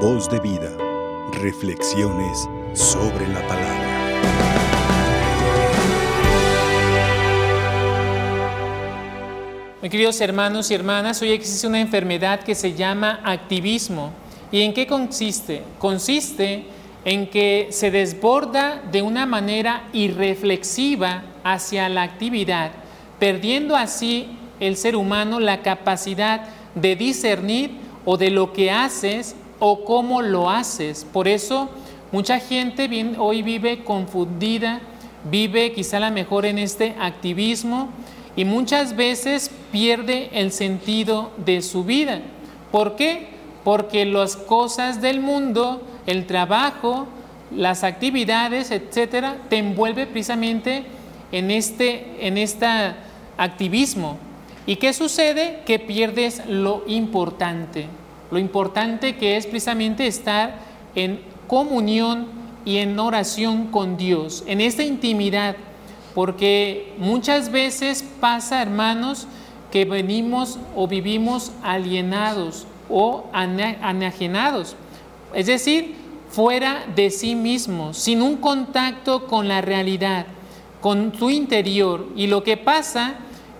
Voz de vida. Reflexiones sobre la palabra. Mis queridos hermanos y hermanas, hoy existe una enfermedad que se llama activismo. ¿Y en qué consiste? Consiste en que se desborda de una manera irreflexiva hacia la actividad, perdiendo así el ser humano la capacidad de discernir o de lo que haces o cómo lo haces. Por eso mucha gente hoy vive confundida, vive quizá la mejor en este activismo y muchas veces pierde el sentido de su vida. ¿Por qué? Porque las cosas del mundo, el trabajo, las actividades, etcétera, te envuelve precisamente en este en activismo. ¿Y qué sucede? Que pierdes lo importante. Lo importante que es precisamente estar en comunión y en oración con Dios, en esta intimidad, porque muchas veces pasa, hermanos, que venimos o vivimos alienados o anajenados, es decir, fuera de sí mismos, sin un contacto con la realidad, con tu interior. Y lo que pasa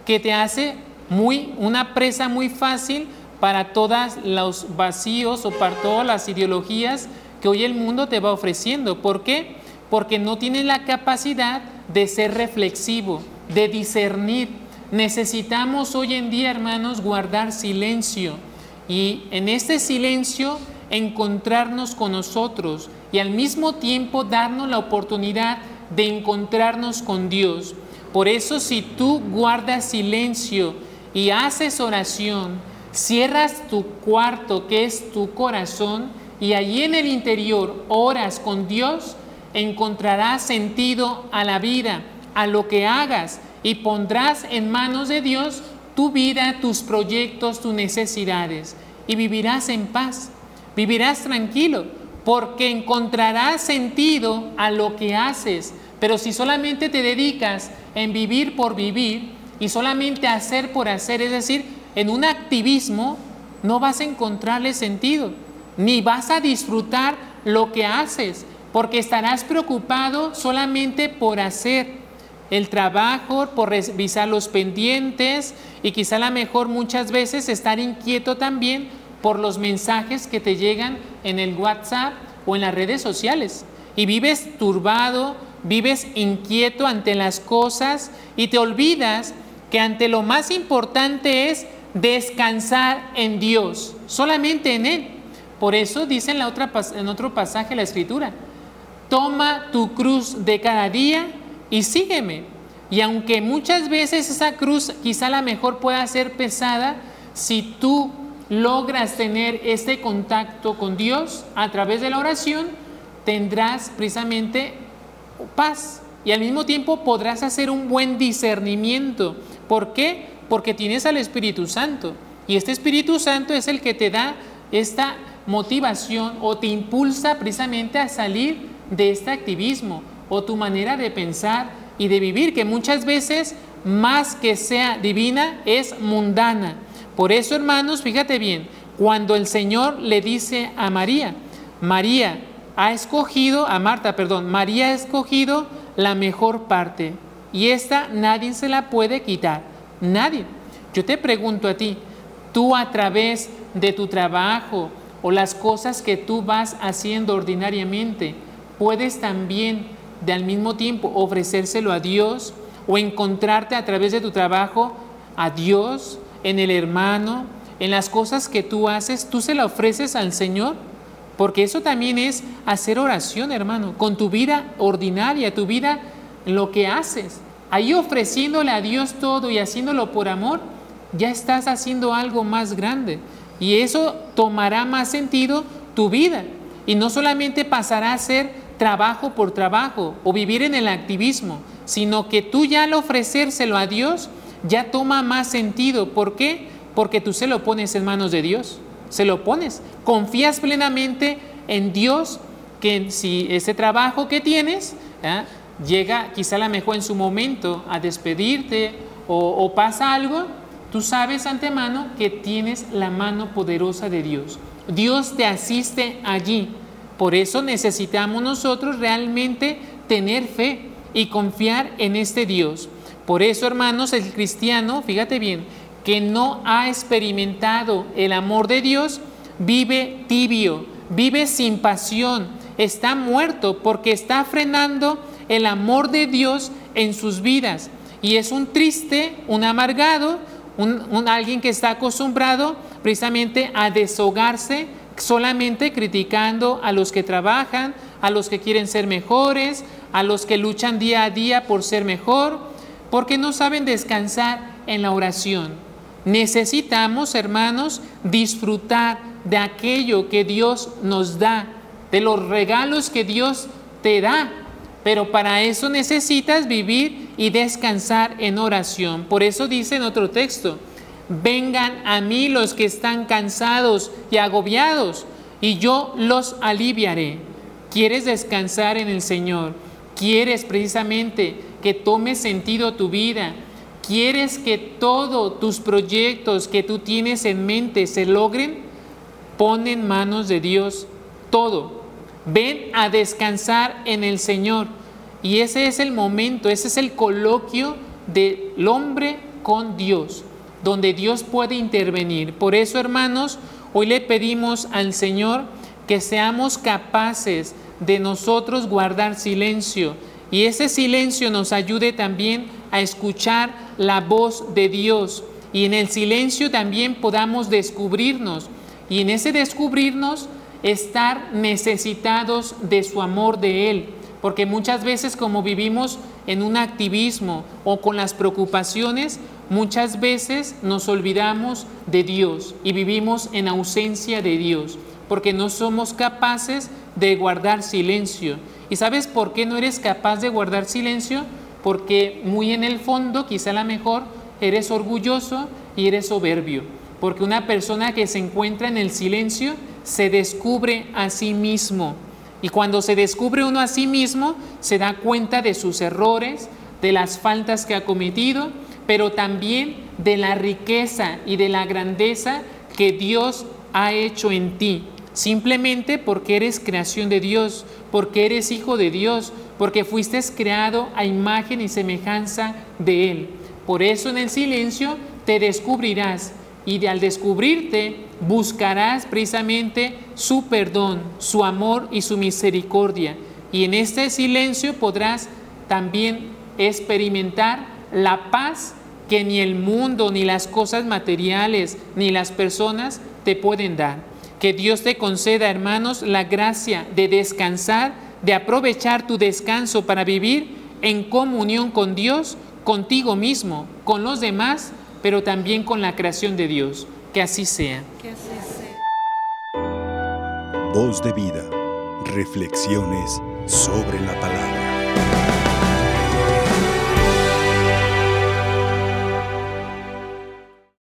que te hace muy, una presa muy fácil para todos los vacíos o para todas las ideologías que hoy el mundo te va ofreciendo. ¿Por qué? Porque no tienes la capacidad de ser reflexivo, de discernir. Necesitamos hoy en día, hermanos, guardar silencio y en este silencio encontrarnos con nosotros y al mismo tiempo darnos la oportunidad de encontrarnos con Dios. Por eso si tú guardas silencio y haces oración, cierras tu cuarto que es tu corazón y allí en el interior oras con Dios, encontrarás sentido a la vida, a lo que hagas y pondrás en manos de Dios tu vida, tus proyectos, tus necesidades y vivirás en paz, vivirás tranquilo porque encontrarás sentido a lo que haces. Pero si solamente te dedicas en vivir por vivir y solamente hacer por hacer, es decir, en un activismo, no vas a encontrarle sentido, ni vas a disfrutar lo que haces, porque estarás preocupado solamente por hacer el trabajo, por revisar los pendientes y quizá a lo mejor muchas veces estar inquieto también por los mensajes que te llegan en el WhatsApp o en las redes sociales. Y vives turbado, vives inquieto ante las cosas y te olvidas que ante lo más importante es descansar en Dios, solamente en Él. Por eso dice en, la otra, en otro pasaje la escritura, toma tu cruz de cada día y sígueme. Y aunque muchas veces esa cruz quizá la mejor pueda ser pesada, si tú logras tener este contacto con Dios a través de la oración, tendrás precisamente paz y al mismo tiempo podrás hacer un buen discernimiento. ¿Por qué? Porque tienes al Espíritu Santo y este Espíritu Santo es el que te da esta motivación o te impulsa precisamente a salir de este activismo o tu manera de pensar y de vivir, que muchas veces más que sea divina es mundana. Por eso, hermanos, fíjate bien, cuando el Señor le dice a María, María ha escogido, a Marta, perdón, María ha escogido la mejor parte y esta nadie se la puede quitar, nadie. Yo te pregunto a ti, tú a través de tu trabajo, o las cosas que tú vas haciendo ordinariamente, puedes también de al mismo tiempo ofrecérselo a Dios o encontrarte a través de tu trabajo a Dios, en el hermano, en las cosas que tú haces, tú se la ofreces al Señor, porque eso también es hacer oración, hermano, con tu vida ordinaria, tu vida, lo que haces. Ahí ofreciéndole a Dios todo y haciéndolo por amor, ya estás haciendo algo más grande. Y eso tomará más sentido tu vida. Y no solamente pasará a ser trabajo por trabajo o vivir en el activismo, sino que tú ya al ofrecérselo a Dios ya toma más sentido. ¿Por qué? Porque tú se lo pones en manos de Dios. Se lo pones. Confías plenamente en Dios que si ese trabajo que tienes ¿ah? Llega quizá la mejor en su momento a despedirte o pasa algo, tú sabes antemano que tienes la mano poderosa de Dios. Dios te asiste allí. Por eso necesitamos nosotros realmente tener fe y confiar en este Dios. Por eso, hermanos, el cristiano, fíjate bien, que no ha experimentado el amor de Dios, vive tibio, vive sin pasión, está muerto porque está frenando el amor de Dios en sus vidas. Y es un triste, un amargado, un, alguien que está acostumbrado precisamente a deshogarse solamente criticando a los que trabajan, a los que quieren ser mejores, a los que luchan día a día por ser mejor, porque no saben descansar en la oración. Necesitamos, hermanos, disfrutar de aquello que Dios nos da, de los regalos que Dios te da. Pero para eso necesitas vivir y descansar en oración. Por eso dice en otro texto, vengan a mí los que están cansados y agobiados, y yo los aliviaré. ¿Quieres descansar en el Señor? ¿Quieres precisamente que tome sentido tu vida? ¿Quieres que todos tus proyectos que tú tienes en mente se logren? Pon en manos de Dios todo. Ven a descansar en el Señor. Y ese es el momento, ese es el coloquio del hombre con Dios donde Dios puede intervenir. Por eso, hermanos, hoy le pedimos al Señor que seamos capaces de nosotros guardar silencio y ese silencio nos ayude también a escuchar la voz de Dios y en el silencio también podamos descubrirnos y en ese descubrirnos estar necesitados de su amor de Él. Porque muchas veces como vivimos en un activismo o con las preocupaciones, Muchas veces nos olvidamos de Dios y vivimos en ausencia de Dios porque no somos capaces de guardar silencio. ¿Y sabes por qué no eres capaz de guardar silencio? Porque muy en el fondo, quizá a lo mejor, eres orgulloso y eres soberbio. Porque una persona que se encuentra en el silencio se descubre a sí mismo. Y cuando se descubre uno a sí mismo, se da cuenta de sus errores, de las faltas que ha cometido pero también de la riqueza y de la grandeza que Dios ha hecho en ti, simplemente porque eres creación de Dios, porque eres hijo de Dios, porque fuiste creado a imagen y semejanza de Él. Por eso en el silencio te descubrirás y al descubrirte buscarás precisamente su perdón, su amor y su misericordia. Y en este silencio podrás también experimentar la paz que ni el mundo, ni las cosas materiales, ni las personas te pueden dar. Que Dios te conceda, hermanos, la gracia de descansar, de aprovechar tu descanso para vivir en comunión con Dios, contigo mismo, con los demás, pero también con la creación de Dios. Que así sea. Que así sea. Voz de vida. Reflexiones sobre la palabra.